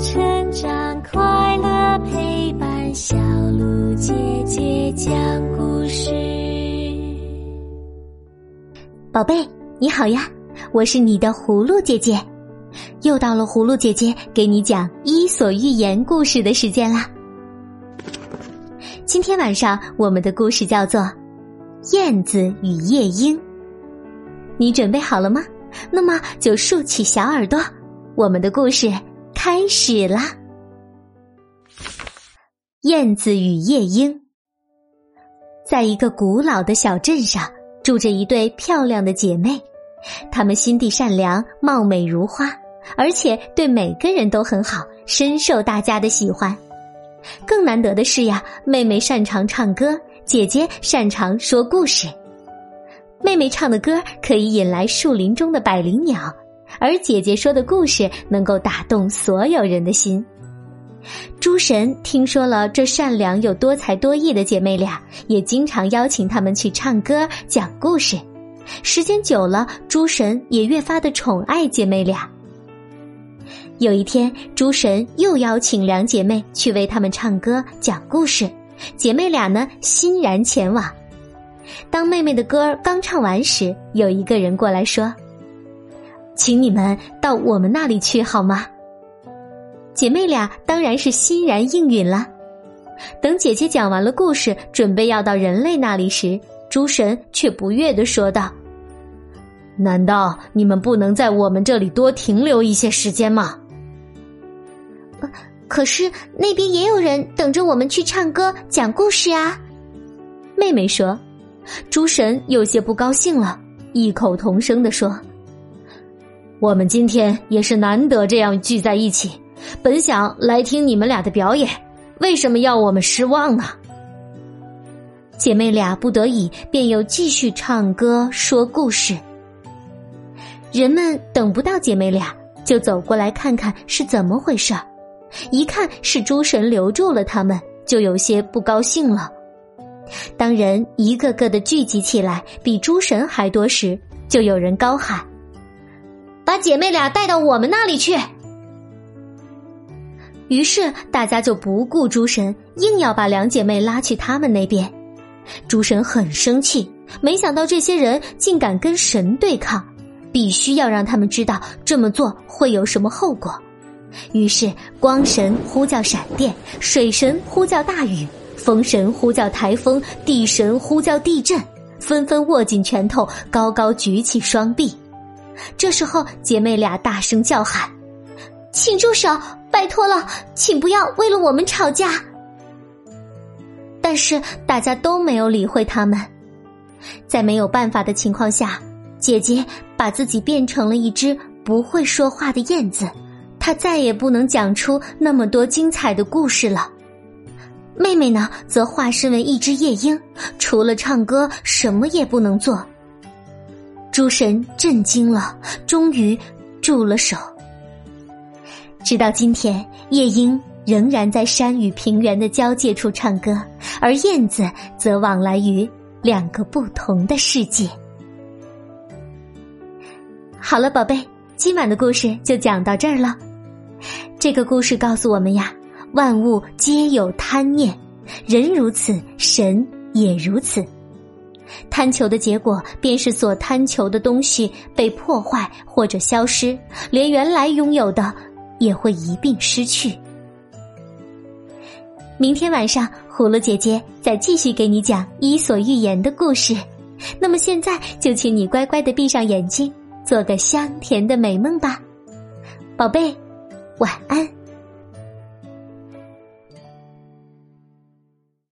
成长，快乐陪伴，小鹿姐姐讲故事。宝贝，你好呀，我是你的葫芦姐姐，又到了葫芦姐姐给你讲《伊索寓言》故事的时间啦。今天晚上我们的故事叫做《燕子与夜莺》，你准备好了吗？那么就竖起小耳朵，我们的故事开始啦！燕子与夜莺，在一个古老的小镇上，住着一对漂亮的姐妹，她们心地善良，貌美如花，而且对每个人都很好，深受大家的喜欢。更难得的是呀，妹妹擅长唱歌，姐姐擅长说故事。妹妹唱的歌可以引来树林中的百灵鸟，而姐姐说的故事能够打动所有人的心。诸神听说了这善良又多才多艺的姐妹俩，也经常邀请她们去唱歌、讲故事。时间久了，诸神也越发的宠爱姐妹俩。有一天，诸神又邀请两姐妹去为他们唱歌、讲故事，姐妹俩呢欣然前往。当妹妹的歌刚唱完时，有一个人过来说：“请你们到我们那里去好吗？”姐妹俩当然是欣然应允了。等姐姐讲完了故事，准备要到人类那里时，诸神却不悦的说道：“难道你们不能在我们这里多停留一些时间吗？”可是那边也有人等着我们去唱歌、讲故事啊。妹妹说。诸神有些不高兴了，异口同声的说：“我们今天也是难得这样聚在一起，本想来听你们俩的表演，为什么要我们失望呢？”姐妹俩不得已，便又继续唱歌说故事。人们等不到姐妹俩，就走过来看看是怎么回事儿一看是诸神留住了他们，就有些不高兴了。当人一个个的聚集起来，比诸神还多时，就有人高喊：“姐妹俩带到我们那里去！”于是大家就不顾诸神，硬要把两姐妹拉去他们那边。诸神很生气，没想到这些人竟敢跟神对抗，必须要让他们知道这么做会有什么后果。于是光神呼叫闪电，水神呼叫大雨。风神呼叫台风，地神呼叫地震，纷纷握紧拳头，高高举起双臂。这时候，姐妹俩大声叫喊：“请住手！拜托了，请不要为了我们吵架。”但是大家都没有理会他们。在没有办法的情况下，姐姐把自己变成了一只不会说话的燕子，她再也不能讲出那么多精彩的故事了。妹妹呢，则化身为一只夜莺，除了唱歌，什么也不能做。诸神震惊了，终于住了手。直到今天，夜莺仍然在山与平原的交界处唱歌，而燕子则往来于两个不同的世界。好了，宝贝，今晚的故事就讲到这儿了。这个故事告诉我们呀。万物皆有贪念，人如此，神也如此。贪求的结果，便是所贪求的东西被破坏或者消失，连原来拥有的也会一并失去。明天晚上，葫芦姐姐再继续给你讲《伊索寓言》的故事。那么现在，就请你乖乖的闭上眼睛，做个香甜的美梦吧，宝贝，晚安。